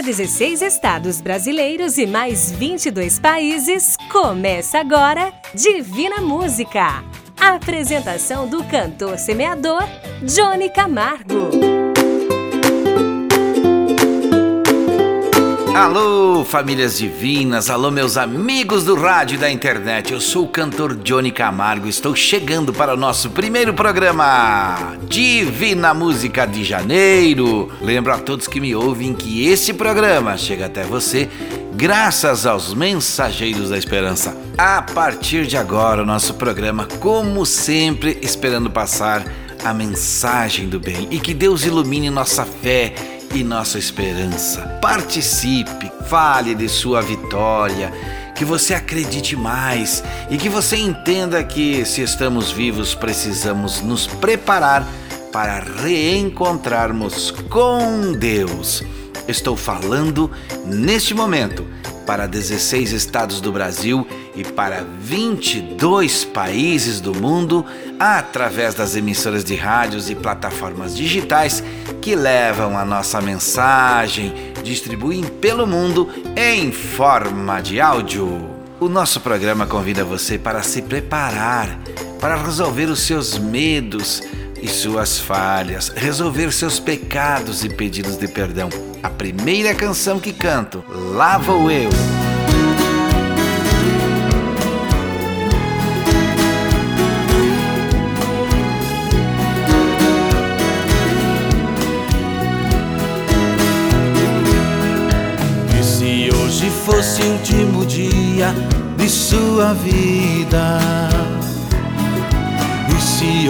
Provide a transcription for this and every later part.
para 16 estados brasileiros e mais 22 países, começa agora Divina Música. A apresentação do cantor semeador Johnny Camargo. Alô, famílias divinas, alô, meus amigos do rádio e da internet. Eu sou o cantor Johnny Camargo. Estou chegando para o nosso primeiro programa, Divina Música de Janeiro. Lembro a todos que me ouvem que esse programa chega até você graças aos mensageiros da esperança. A partir de agora, o nosso programa, como sempre, esperando passar a mensagem do bem e que Deus ilumine nossa fé e nossa esperança. Participe, fale de sua vitória, que você acredite mais e que você entenda que se estamos vivos precisamos nos preparar para reencontrarmos com Deus. Estou falando neste momento para 16 estados do Brasil e para 22 países do mundo através das emissoras de rádios e plataformas digitais que levam a nossa mensagem, distribuem pelo mundo em forma de áudio. O nosso programa convida você para se preparar, para resolver os seus medos e suas falhas, resolver seus pecados e pedidos de perdão. A primeira canção que canto, Lá Vou Eu. fosse o último dia de sua vida.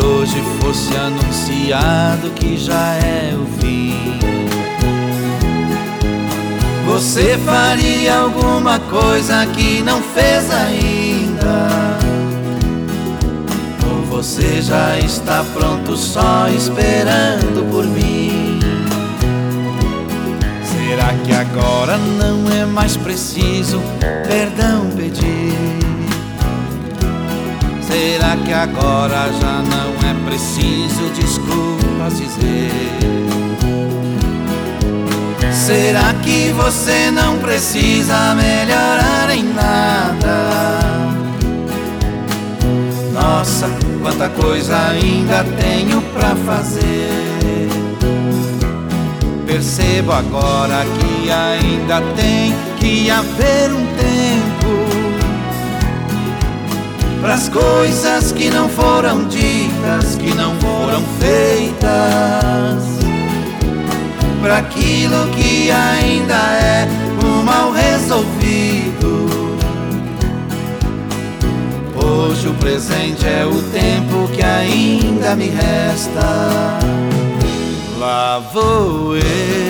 Hoje fosse anunciado que já é o fim, você faria alguma coisa que não fez ainda? Ou você já está pronto só esperando por mim? Será que agora não é mais preciso perdão pedir? Será que agora já não é preciso desculpas dizer? Será que você não precisa melhorar em nada? Nossa, quanta coisa ainda tenho pra fazer. Percebo agora que ainda tem que haver um tempo para as coisas que não foram ditas, que não foram feitas, para aquilo que ainda é o mal resolvido. Hoje o presente é o tempo que ainda me resta. Lá vou eu,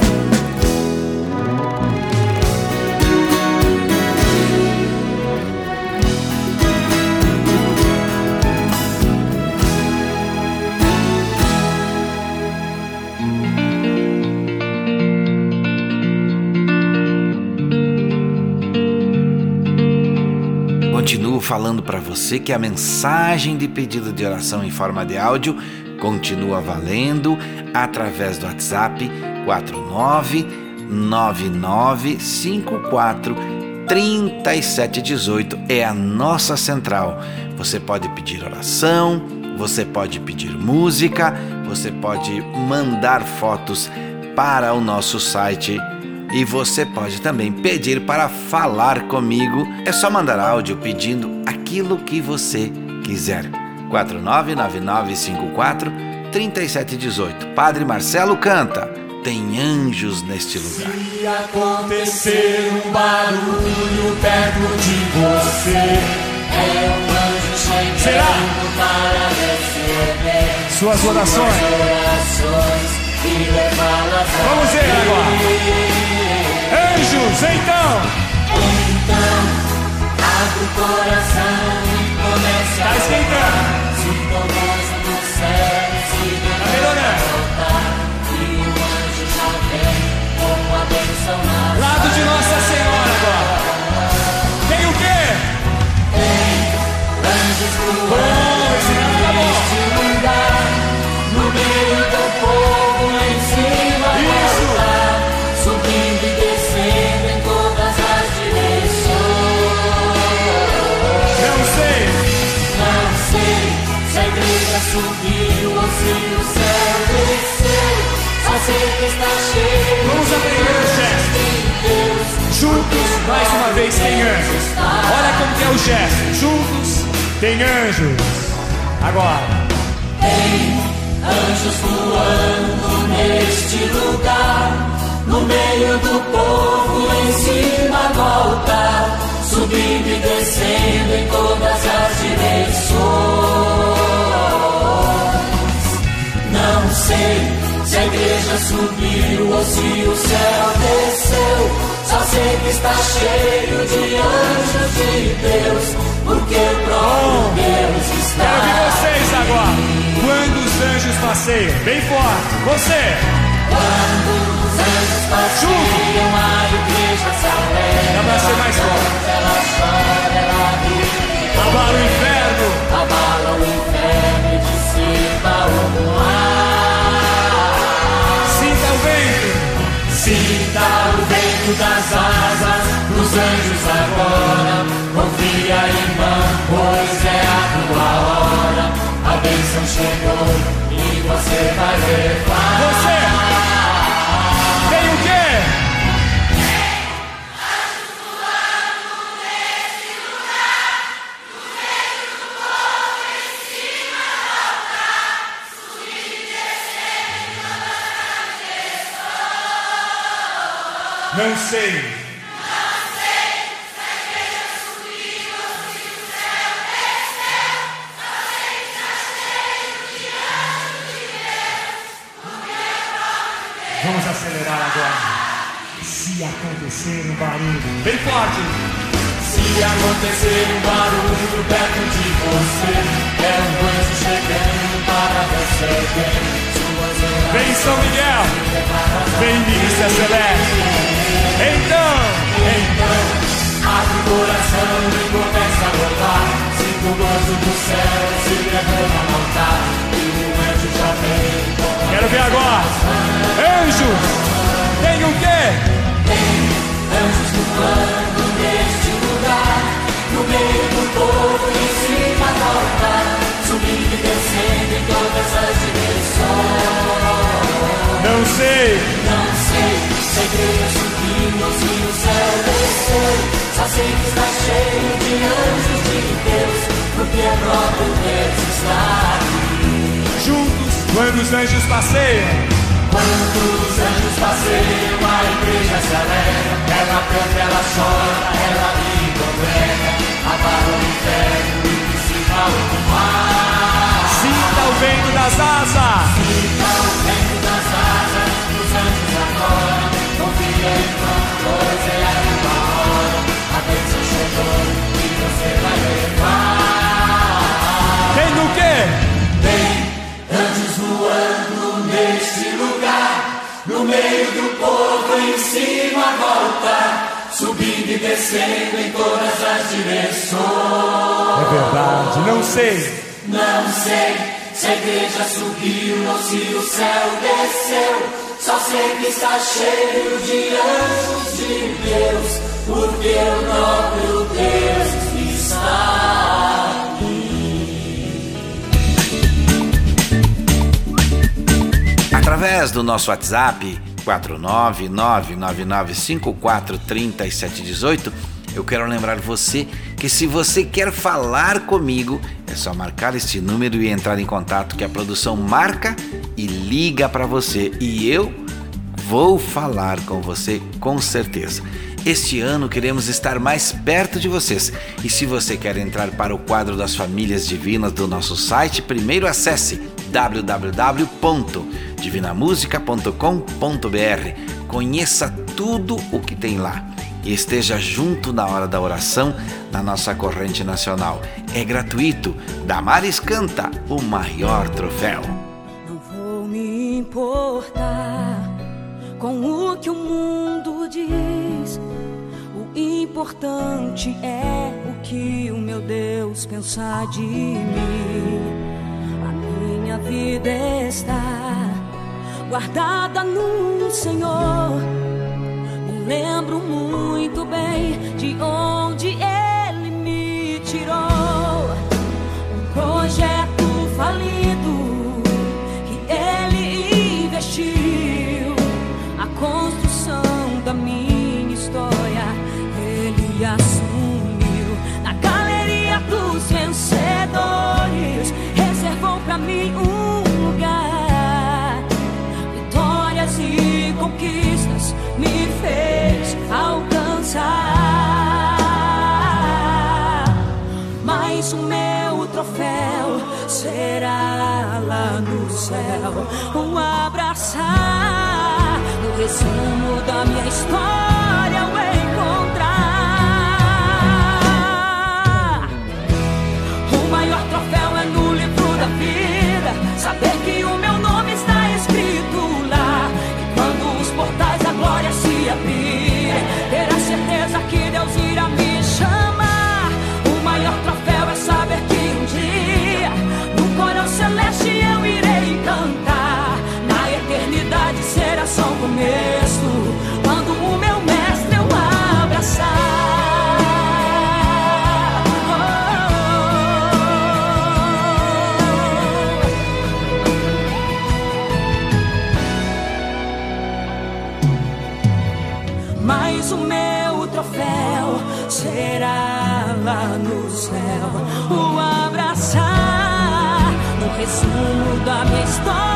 falando para você que a mensagem de pedido de oração em forma de áudio continua valendo através do WhatsApp 499954 3718 é a nossa central. Você pode pedir oração, você pode pedir música, você pode mandar fotos para o nosso site e você pode também pedir para falar comigo. É só mandar áudio pedindo aquilo que você quiser. 499954 3718. Padre Marcelo canta. Tem anjos neste lugar. Se acontecer um barulho perto de você, é um anjo chegando Será? para receber suas orações. Suas orações e levá-las Vamos ver agora. Anjos, então! Então, abre o coração e comece tá a esquentando. Sinta o gozo do céu, se tá melhorando. E o anjo já vem com a bênção na Lado de Nossa Senhora agora. Tem o quê? Tem anjos voando Juntos, mais uma vez, tem anjos. Olha como que é o gesto. Juntos, tem anjos. Agora. Tem anjos voando neste lugar, no meio do povo, em cima do altar, subindo e descendo em todas as direções. Não sei se a igreja subiu ou se o céu desceu. Só sei que está cheio de anjos de Deus, porque o próprio Deus está. Quero vocês agora. Quando os anjos passeiam. Bem forte. Você. Quando os anjos passeiam, a igreja se alegra. Dá pra ser mais forte. Ela chora, ela ri, Abala o inferno. abala o inferno das asas dos anjos agora. Confia, irmão, pois é a tua hora. A bênção chegou e você vai levar. Você. Sei. Vamos acelerar agora. Se acontecer um barulho bem forte, Se acontecer um barulho perto de você, é um anjo chegando para suas orações. Vem São Miguel, vem Milícia Celeste. Então, Então, abre o coração e começa a louvar. Sinta o gozo do céu se derrama no altar. E o anjo já vem quero ver agora. Anjos, tem o quê? anjos voando neste lugar. No meio do povo, e descendo em todas as direções. Não sei. Não sei se a igreja subiu ou se o céu desceu. Só sei que está cheio de anjos de Deus, porque o próprio Deus está aqui. Juntos, quando os anjos passeiam, Quando os anjos passeiam, a igreja se alegra. Ela canta, ela chora, ela ri e congrega. Abala o inferno sinta o vento das asas. Fica o vento das asas dos anjos agora. Confia em pois é a tua hora. A bênção chegou e você vai levar. Tem o quê? Tem anjos voando neste lugar, no meio do povo, em cima do altar, subindo e descendo em todas as direções. Verdade, não sei. Não sei se a igreja subiu ou se o céu desceu. Só sei que está cheio de anjos de Deus, porque o próprio Deus está aqui. Através do nosso WhatsApp 49999543718, eu quero lembrar você que se você quer falar comigo, é só marcar este número e entrar em contato que a produção marca e liga para você e eu vou falar com você com certeza. Este ano queremos estar mais perto de vocês. E se você quer entrar para o quadro das famílias divinas do nosso site, primeiro acesse www.divinamusica.com.br. Conheça tudo o que tem lá e esteja junto na hora da oração na nossa corrente nacional. É gratuito. Damares canta o maior troféu. Não vou me importar com o que o mundo diz. O importante é o que o meu Deus pensa de mim. A minha vida está guardada no Senhor. Lembro muito bem de onde Ele me tirou. Um projeto falido que Ele investiu. A construção da minha história Ele assumiu. Na galeria dos vencedores reservou pra mim um lugar. Vitórias e conquistas alcançar. Mas o meu troféu será lá no céu. Um abraçar no resumo da minha história. Resumo da minha história.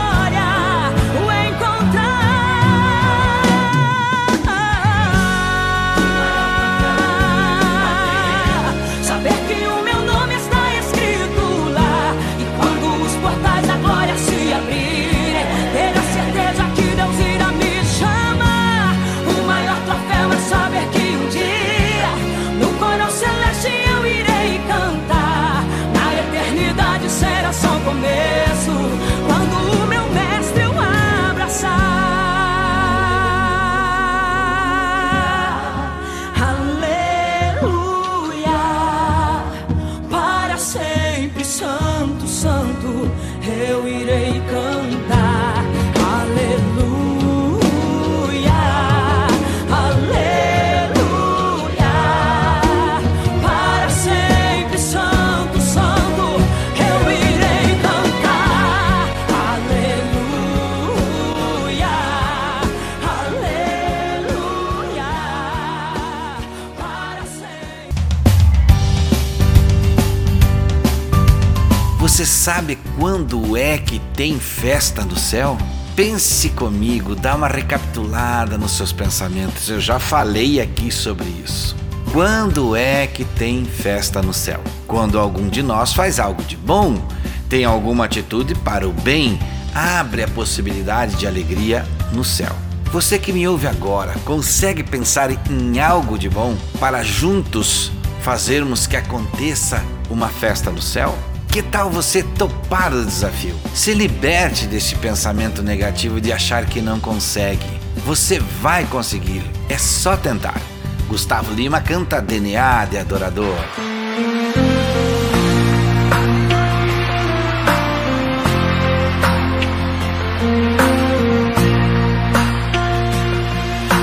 Sabe quando é que tem festa no céu? Pense comigo, dá uma recapitulada nos seus pensamentos. Eu já falei aqui sobre isso. Quando é que tem festa no céu? Quando algum de nós faz algo de bom, tem alguma atitude para o bem, abre a possibilidade de alegria no céu. Você que me ouve agora, consegue pensar em algo de bom para juntos fazermos que aconteça uma festa no céu? Que tal você topar o desafio? Se liberte desse pensamento negativo de achar que não consegue. Você vai conseguir, é só tentar. Gustavo Lima canta DNA de Adorador.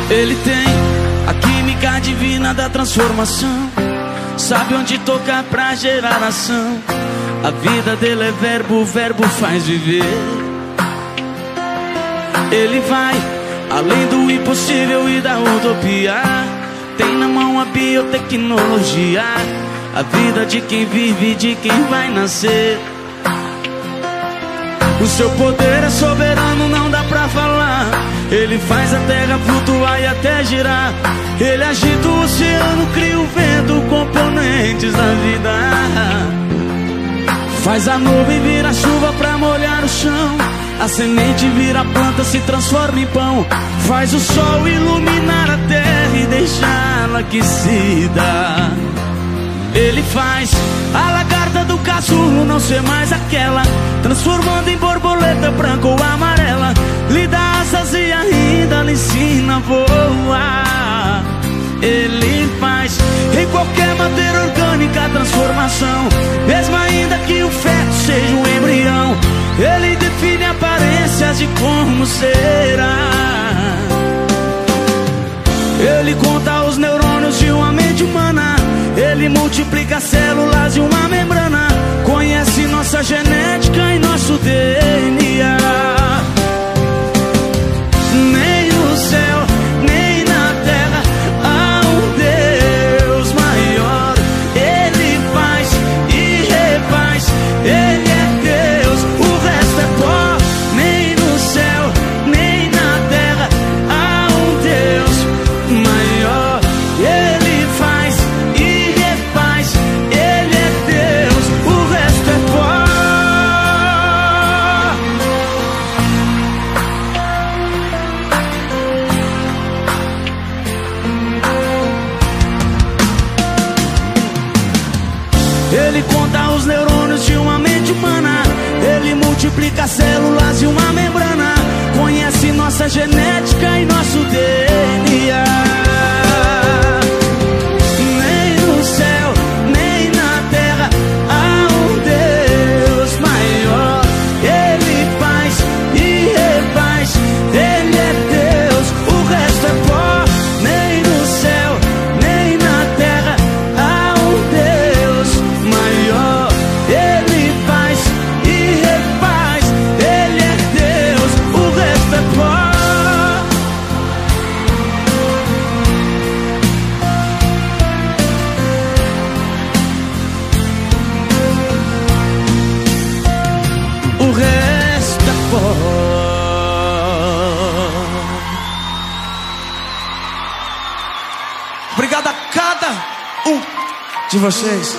Ele tem a química divina da transformação. Sabe onde tocar pra gerar ação. A vida dele é verbo, o verbo faz viver. Ele vai além do impossível e da utopia. Tem na mão a biotecnologia. A vida de quem vive, de quem vai nascer. O seu poder é soberano, não dá pra falar. Ele faz a terra flutuar e até girar. Ele agita o oceano, cria o vento, componentes da vida. Faz a nuvem virar chuva pra molhar o chão. A semente vira planta, se transforma em pão. Faz o sol iluminar a terra e deixá-la aquecida. Ele faz a lagarta do casulo não ser mais aquela, transformando em borboleta branca ou amarela. Lhe dá asas e ainda lhe ensina a voar. Ele faz em qualquer matéria orgânica a transformação, mesmo ainda que o feto seja um embrião. Ele define aparências de como será. Ele conta os neurônios de uma mente humana. Ele multiplica células de uma membrana. Conhece nossa genética e nosso DNA. O resto é pó. Obrigado a cada um de vocês.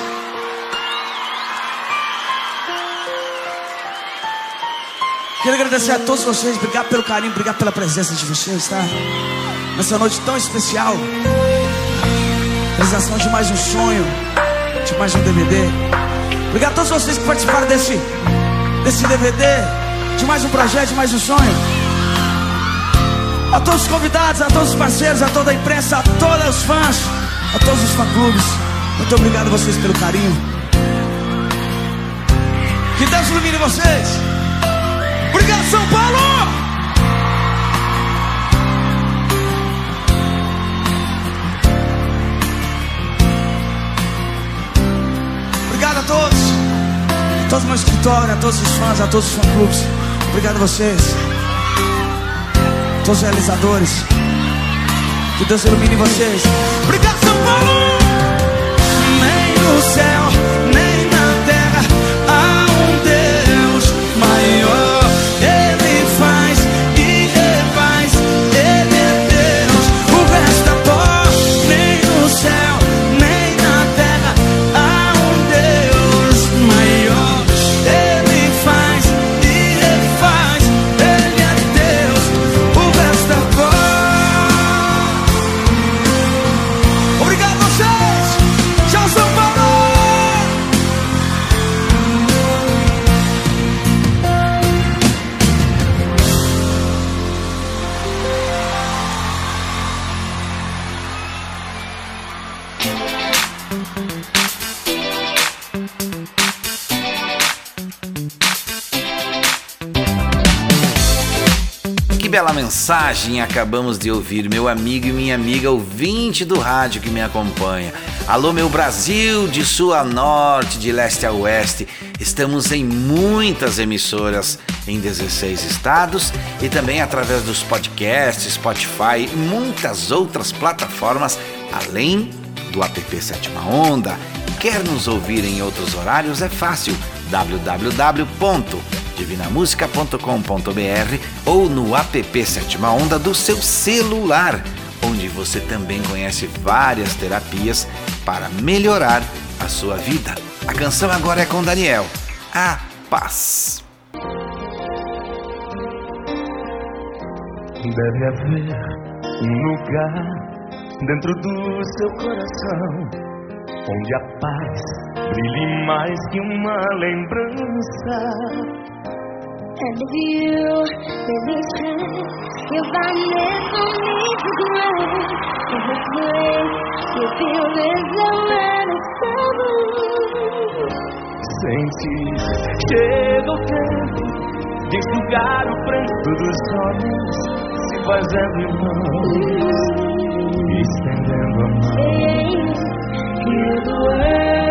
Quero agradecer a todos vocês, obrigado pelo carinho, obrigado pela presença de vocês, tá? Nessa noite tão especial. Realização de mais um sonho, de mais um DVD. Obrigado a todos vocês que participaram desse, desse DVD, de mais um projeto, de mais um sonho. A todos os convidados, a todos os parceiros, a toda a imprensa, a todos os fãs, a todos os fã-clubes. Muito obrigado a vocês pelo carinho. Que Deus ilumine vocês. Obrigado, São Paulo! Obrigado a todos. A todos meu escritório, a todos os fãs, a todos os fã-clubes. Obrigado a vocês. Todos os realizadores. Que Deus ilumine vocês. Obrigado, São Paulo! Nem no céu, mensagem acabamos de ouvir, meu amigo e minha amiga ouvinte do rádio que me acompanha. Alô, meu Brasil, de sul a norte, de leste a oeste. Estamos em muitas emissoras em 16 estados e também através dos podcasts, Spotify e muitas outras plataformas, além do app Sétima Onda. Quer nos ouvir em outros horários? É fácil www divinamusica.com.br ou no app Sétima Onda do seu celular, onde você também conhece várias terapias para melhorar a sua vida. A canção agora é com Daniel, A Paz. Deve haver um lugar dentro do seu coração onde a paz brilhe mais que uma lembrança And if you really try, you'll find there's no need to cry. In this place, you feel there's nowhere to Sente, chega o tempo de enxugar o pranto dos olhos, se fazendo irmãos estendendo a mão. Heal the world,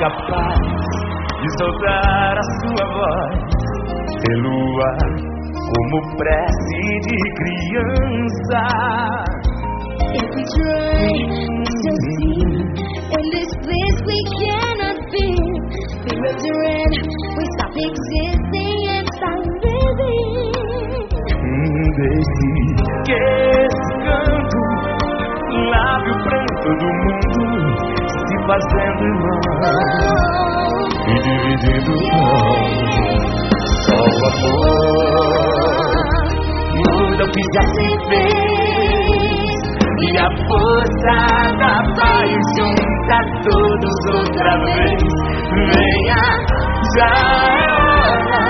capaz de soltar a sua voz pelo ar como prece de criança. If we try to see in this place we cannot be, spirits red, we stop existing and start living. Deixe que esse canto lave o pranto do mundo, fazendo irmão oh, e dividindo o pão. Só o amor muda o que já se fez. E a força da paz junta todos outra vez. Venha, já é hora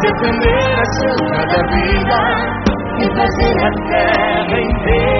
de acender a chama da vida e fazer a terra inteira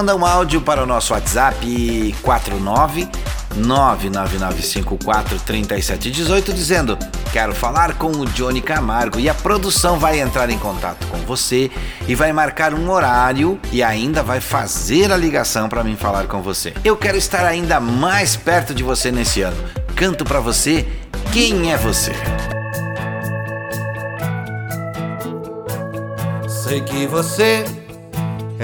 manda um áudio para o nosso WhatsApp 49 999543718 dizendo: "Quero falar com o Johnny Camargo" e a produção vai entrar em contato com você e vai marcar um horário e ainda vai fazer a ligação para mim falar com você. Eu quero estar ainda mais perto de você nesse ano. Canto para você Quem é você? Sei que você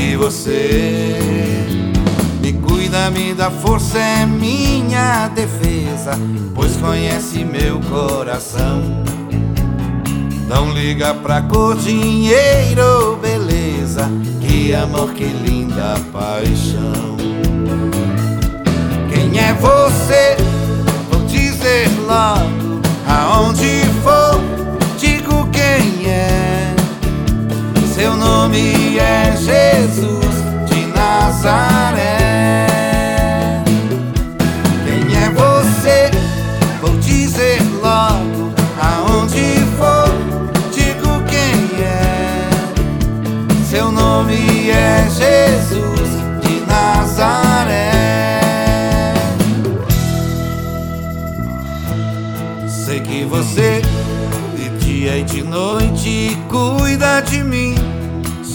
E você me cuida, me dá força, é minha defesa, pois conhece meu coração. Não liga pra cor, dinheiro ou beleza, que amor, que linda paixão. Quem é você? Vou dizer logo aonde Seu nome é Jesus de Nazaré. Quem é você? Vou dizer logo aonde for, digo quem é. Seu nome é Jesus de Nazaré. Sei que você de dia e de noite cuida de mim.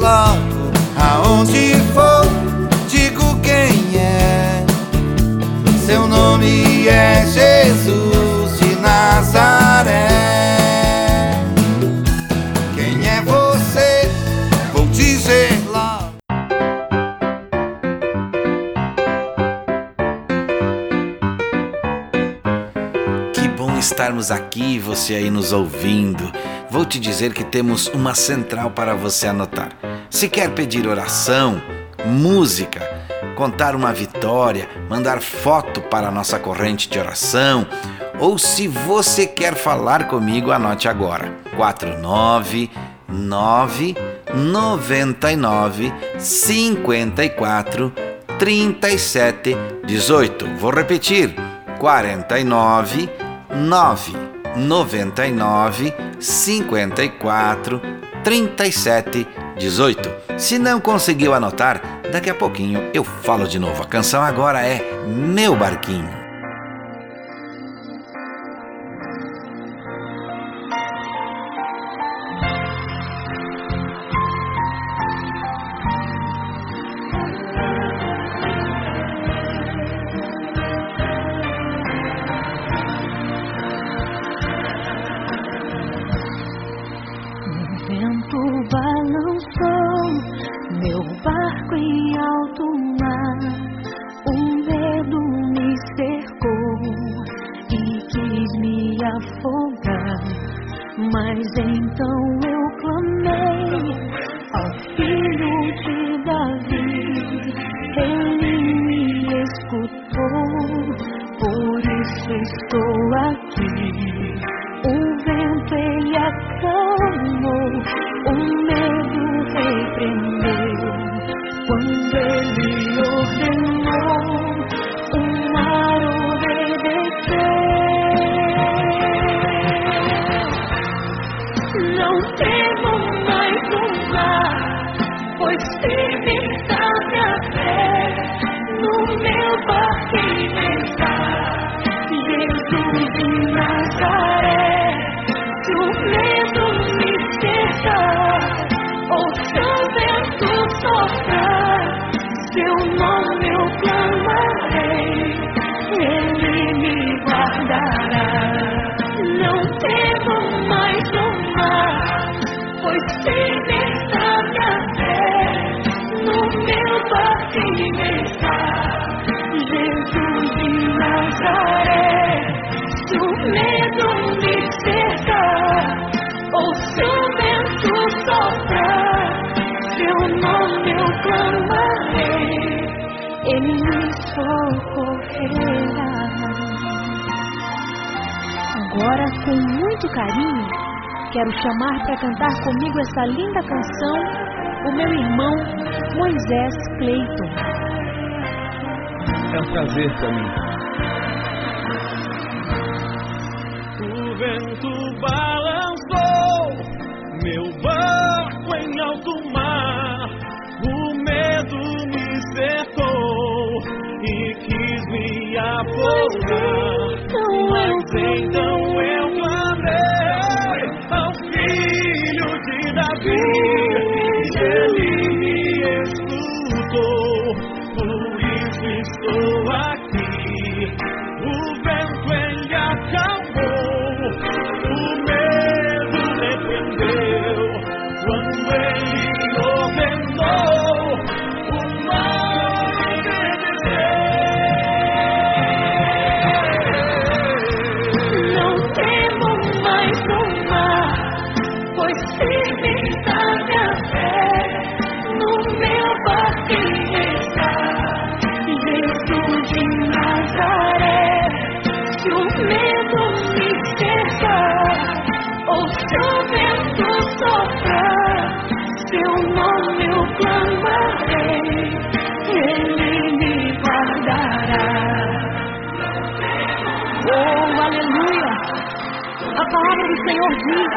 Logo aonde for, digo quem é. Seu nome é Jesus de Nazaré. Quem é você? Vou dizer logo. Que bom estarmos aqui, você aí nos ouvindo. Vou te dizer que temos uma central para você anotar. Se quer pedir oração, música, contar uma vitória, mandar foto para a nossa corrente de oração, ou se você quer falar comigo, anote agora. 499 99 54 37 18. Vou repetir. 49 9 99 54 37 18. Se não conseguiu anotar, daqui a pouquinho eu falo de novo. A canção agora é Meu Barquinho. O vento balançou meu barco em alto mar. O medo me cercou e quis me afogar. Mas então eu clamei da da Agora, com muito carinho, quero chamar para cantar comigo essa linda canção o meu irmão Moisés Cleiton. É um prazer para mim. O vento balançou meu barco em alto mar. O medo me cercou e quis me afogar. Mas então eu clamei nome eu clamarei, ele me guardará. Oh, aleluia! A palavra do Senhor diz: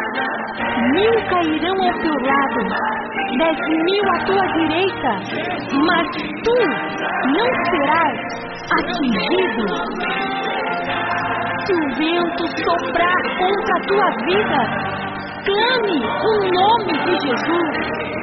mil cairão ao teu lado, dez mil à tua direita, mas tu não serás atingido. Se o vento soprar contra a tua vida, clame o nome de Jesus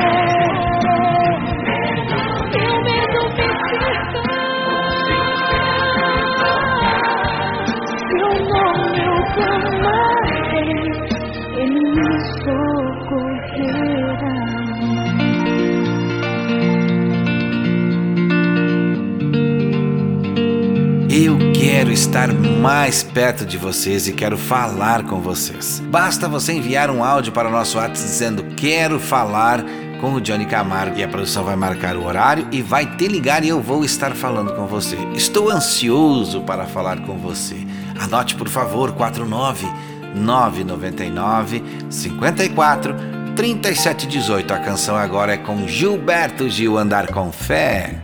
Eu quero estar mais perto de vocês e quero falar com vocês. Basta você enviar um áudio para o nosso WhatsApp dizendo quero falar com o Johnny Camargo e a produção vai marcar o horário e vai te ligar e eu vou estar falando com você. Estou ansioso para falar com você. Anote por favor 49 999 54 3718. A canção agora é com Gilberto Gil Andar com Fé.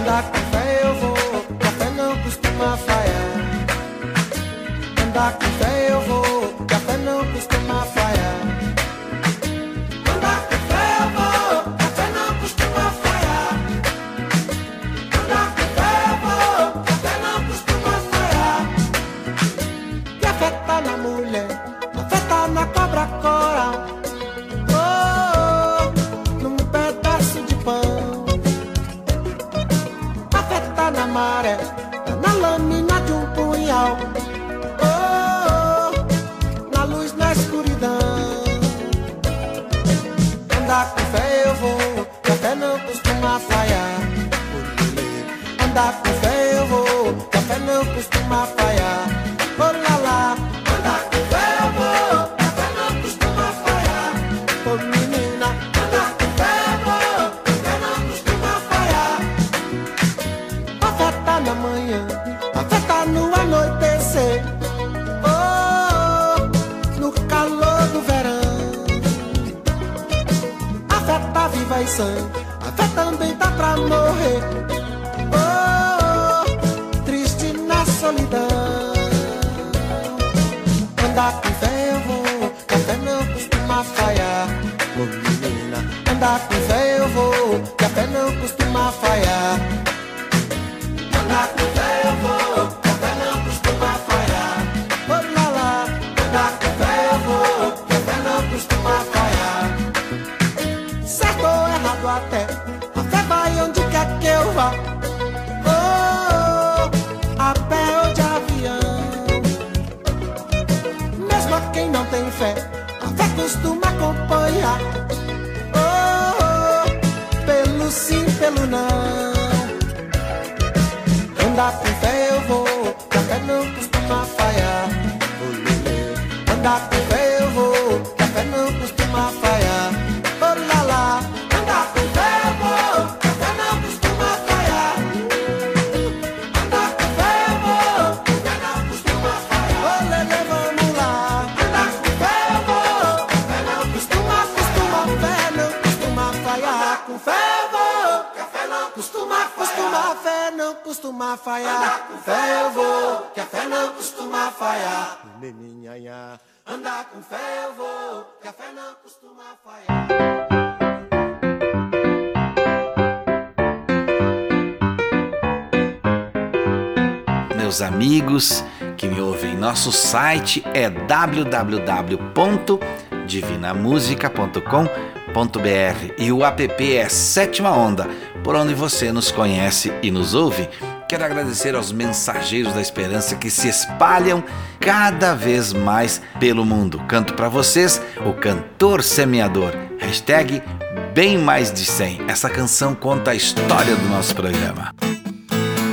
Andar com fé eu vou, fé, a fé costuma acompanhar. Oh, oh, pelo sim, pelo não. Andar com fé eu vou, que a fé não costuma falhar. Oh. Andar com Meus amigos que me ouvem, nosso site é www.divinamusica.com.br e o app é Sétima Onda, por onde você nos conhece e nos ouve. Quero agradecer aos mensageiros da esperança que se espalham cada vez mais pelo mundo. Canto para vocês o Cantor Semeador. Hashtag bem mais de 100. Essa canção conta a história do nosso programa.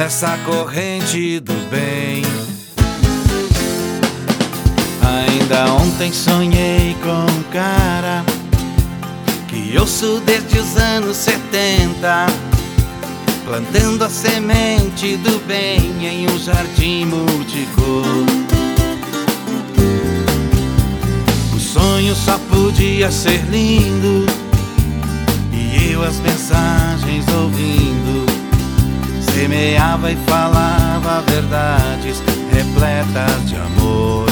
nessa corrente do bem. Ainda ontem sonhei com um cara que ouço desde os anos 70, plantando a semente do bem em um jardim multicor. O sonho só podia ser lindo e eu as mensagens ouvindo semeava e falava verdades repletas de amor.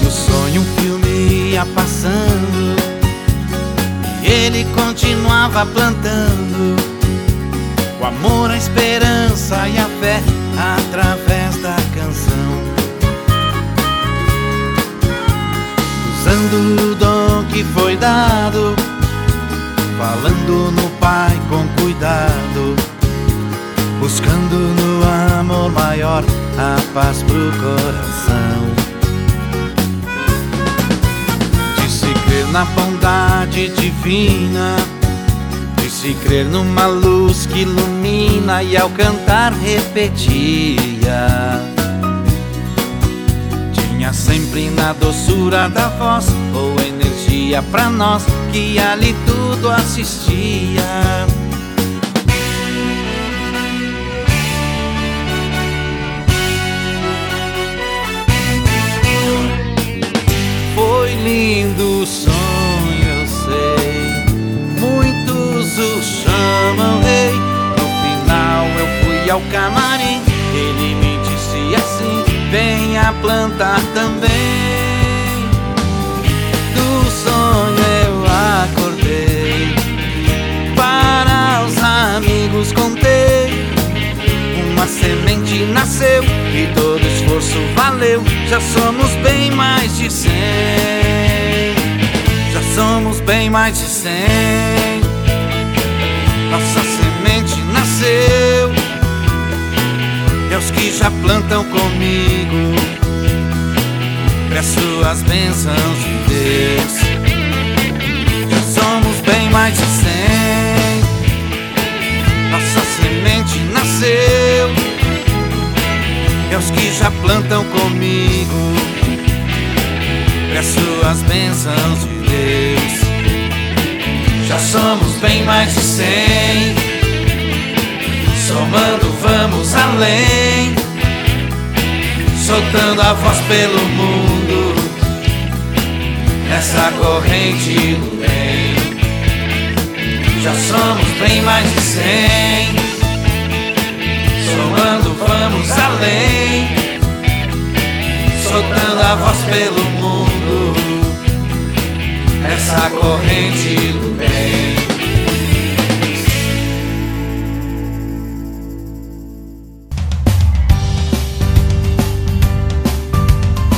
No sonho um filme ia passando e ele continuava plantando o amor, a esperança e a fé através da canção. Usando o dom que foi dado falando no Pai com cuidado, buscando no amor maior a paz pro coração. Disse crer na bondade divina, disse crer numa luz que ilumina e ao cantar repetia. Tinha sempre na doçura da voz ou energia pra nós que ali tudo assistia. Foi lindo o sonho, eu sei. Muitos o chamam rei. No final eu fui ao camarim. Ele me disse assim: venha plantar também. Amigos contei. Uma semente nasceu e todo esforço valeu. Já somos bem mais de cem. Já somos bem mais de cem. Nossa semente nasceu. E aos que já plantam comigo, peço as bênçãos de Deus. Já somos bem mais de cem nossa semente nasceu. E aos que já plantam comigo, peço as bênçãos de Deus. Já somos bem mais de cem, somando vamos além, soltando a voz pelo mundo, nessa corrente do bem. Já somos bem mais de cem. Somando, vamos além. Soltando a voz pelo mundo. Essa corrente do bem.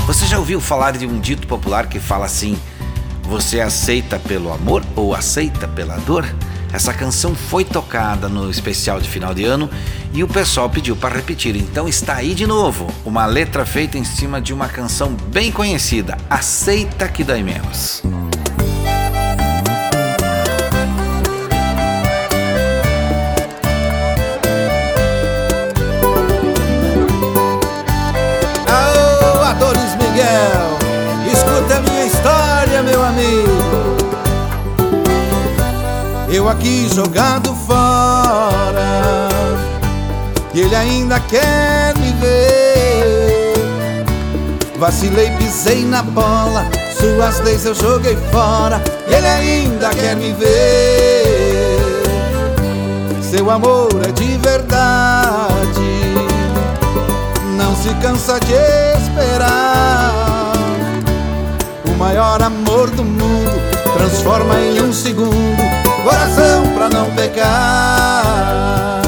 Você já ouviu falar de um dito popular que fala assim: Você aceita pelo amor ou aceita pela dor? Essa canção foi tocada no especial de final de ano e o pessoal pediu para repetir. Então está aí de novo, uma letra feita em cima de uma canção bem conhecida, Aceita que dói menos. Eu aqui jogado fora, e ele ainda quer me ver. Vacilei, pisei na bola, suas leis eu joguei fora, e ele ainda quer me ver. Seu amor é de verdade não se cansa de esperar. O maior amor do mundo transforma em um segundo coração pra não pecar.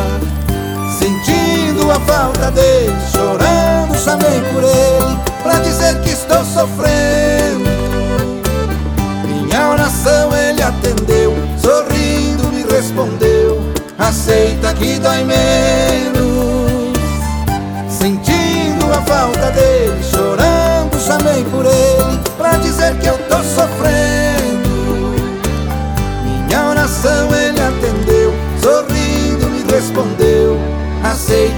Sentindo a falta dele, chorando, chamei por ele pra dizer que estou sofrendo. Minha oração ele atendeu, sorrindo me respondeu: Aceita que dói menos. Sentindo a falta dele, chorando, chamei por ele pra dizer que eu tô sofrendo.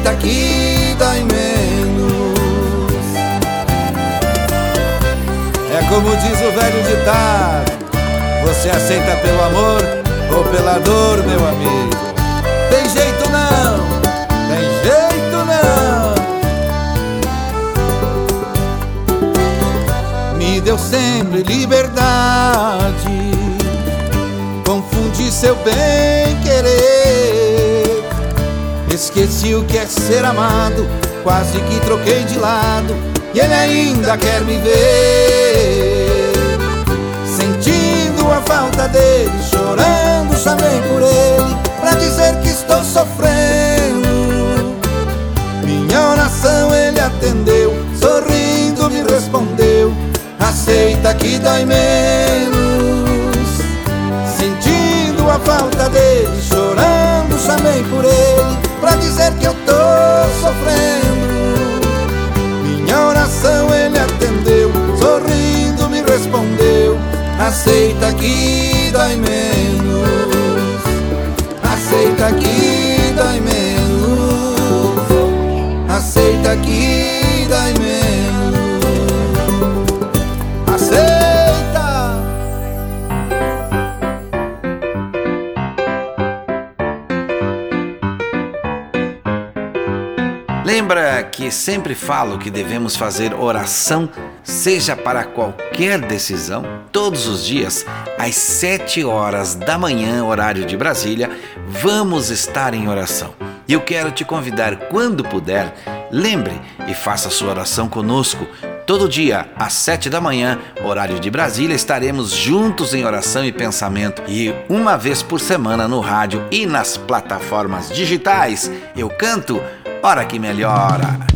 Aceita que dói menos. É como diz o velho ditado: Você aceita pelo amor ou pela dor, meu amigo? Tem jeito não, tem jeito não. me deu sempre liberdade. Confundi seu bem querer. Esqueci o que é ser amado, quase que troquei de lado. E ele ainda quer me ver. Sentindo a falta dele, chorando, chamei por ele pra dizer que estou sofrendo. Minha oração ele atendeu, sorrindo me respondeu: Aceita que dói menos. Sentindo a falta dele, chorando, chamei por ele pra dizer que eu tô sofrendo. Minha oração ele atendeu, sorrindo me respondeu: Aceita que dói menos. Aceita que sempre falo que devemos fazer oração, seja para qualquer decisão, todos os dias, às 7 horas da manhã, horário de Brasília, vamos estar em oração. E eu quero te convidar, quando puder, lembre e faça sua oração conosco. Todo dia, às 7 da manhã, horário de Brasília, estaremos juntos em oração e pensamento. E uma vez por semana no rádio e nas plataformas digitais, eu canto Hora que Melhora.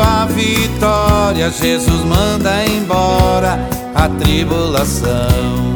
a vitória. Jesus manda embora a tribulação.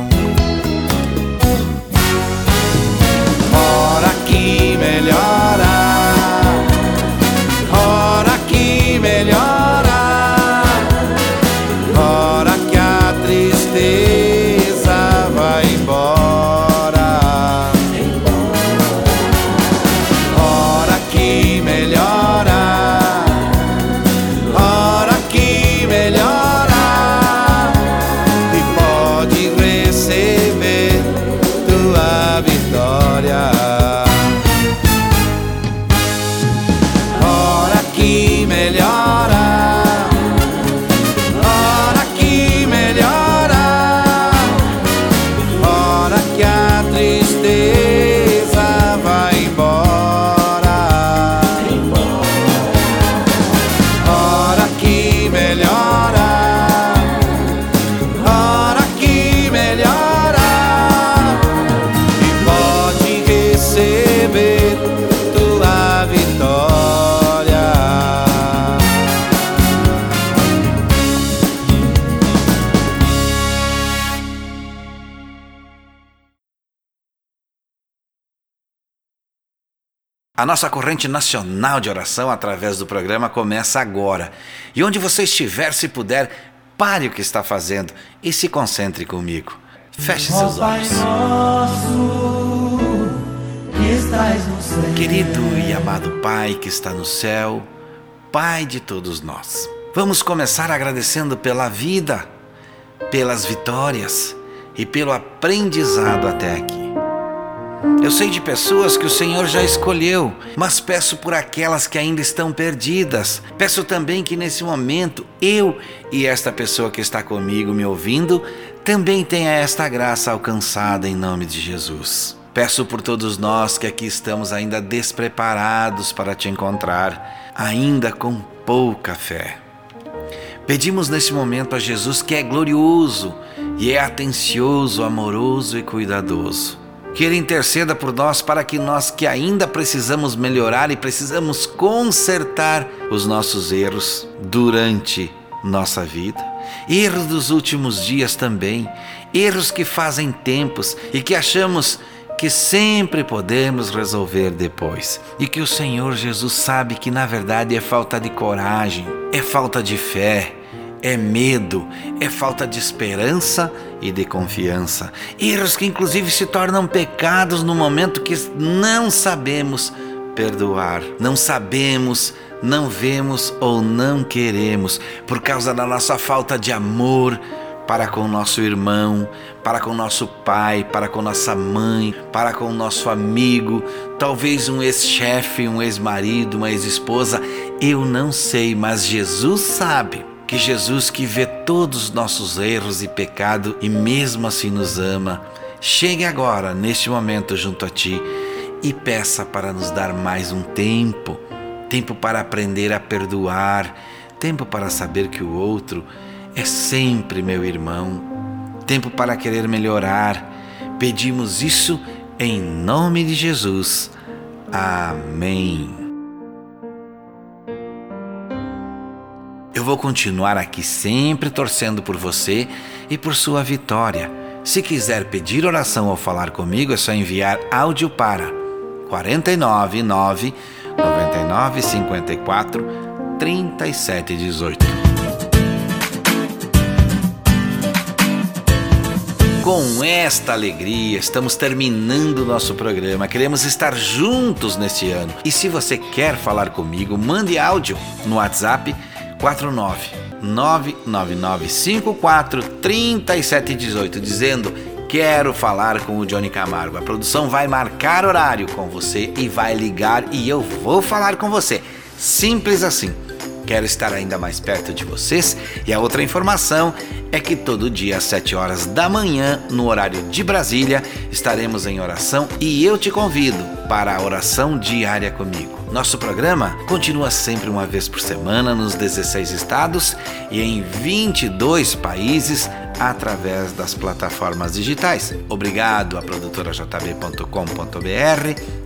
A nossa corrente nacional de oração através do programa começa agora. E onde você estiver, se puder, pare o que está fazendo e se concentre comigo. Feche seus olhos. Querido e amado Pai que está no céu, Pai de todos nós, vamos começar agradecendo pela vida, pelas vitórias e pelo aprendizado até aqui. Eu sei de pessoas que o Senhor já escolheu, mas peço por aquelas que ainda estão perdidas. Peço também que nesse momento eu e esta pessoa que está comigo me ouvindo também tenha esta graça alcançada em nome de Jesus. Peço por todos nós que aqui estamos ainda despreparados para te encontrar, ainda com pouca fé. Pedimos nesse momento a Jesus que é glorioso e é atencioso, amoroso e cuidadoso. Que Ele interceda por nós para que nós que ainda precisamos melhorar e precisamos consertar os nossos erros durante nossa vida, erros dos últimos dias também, erros que fazem tempos e que achamos que sempre podemos resolver depois. E que o Senhor Jesus sabe que na verdade é falta de coragem, é falta de fé, é medo, é falta de esperança e de confiança. Erros que inclusive se tornam pecados no momento que não sabemos perdoar, não sabemos, não vemos ou não queremos, por causa da nossa falta de amor para com nosso irmão, para com nosso pai, para com nossa mãe, para com nosso amigo, talvez um ex-chefe, um ex-marido, uma ex-esposa, eu não sei, mas Jesus sabe que Jesus que vê todos os nossos erros e pecado e mesmo assim nos ama, chegue agora, neste momento, junto a ti e peça para nos dar mais um tempo tempo para aprender a perdoar, tempo para saber que o outro é sempre meu irmão, tempo para querer melhorar. Pedimos isso em nome de Jesus. Amém. Eu vou continuar aqui sempre torcendo por você e por sua vitória. Se quiser pedir oração ou falar comigo, é só enviar áudio para 499 99 54 3718. Com esta alegria, estamos terminando nosso programa. Queremos estar juntos neste ano. E se você quer falar comigo, mande áudio no WhatsApp 49 99954 3718 dizendo quero falar com o Johnny Camargo. A produção vai marcar horário com você e vai ligar e eu vou falar com você. Simples assim. Quero estar ainda mais perto de vocês e a outra informação é que todo dia às 7 horas da manhã, no horário de Brasília, estaremos em oração e eu te convido para a oração diária comigo. Nosso programa continua sempre uma vez por semana nos 16 estados e em 22 países através das plataformas digitais. Obrigado à produtora jb.com.br,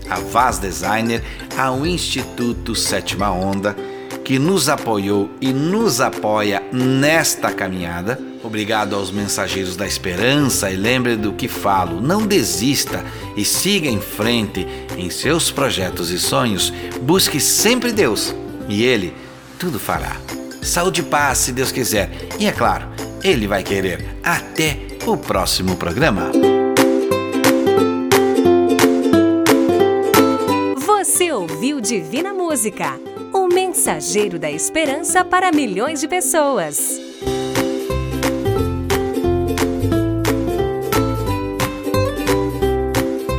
a Vaz Designer, ao Instituto Sétima Onda que nos apoiou e nos apoia nesta caminhada. Obrigado aos mensageiros da esperança e lembre do que falo, não desista e siga em frente em seus projetos e sonhos. Busque sempre Deus e Ele tudo fará. Saúde e paz, se Deus quiser. E é claro, Ele vai querer. Até o próximo programa. Você ouviu Divina Música o mensageiro da esperança para milhões de pessoas.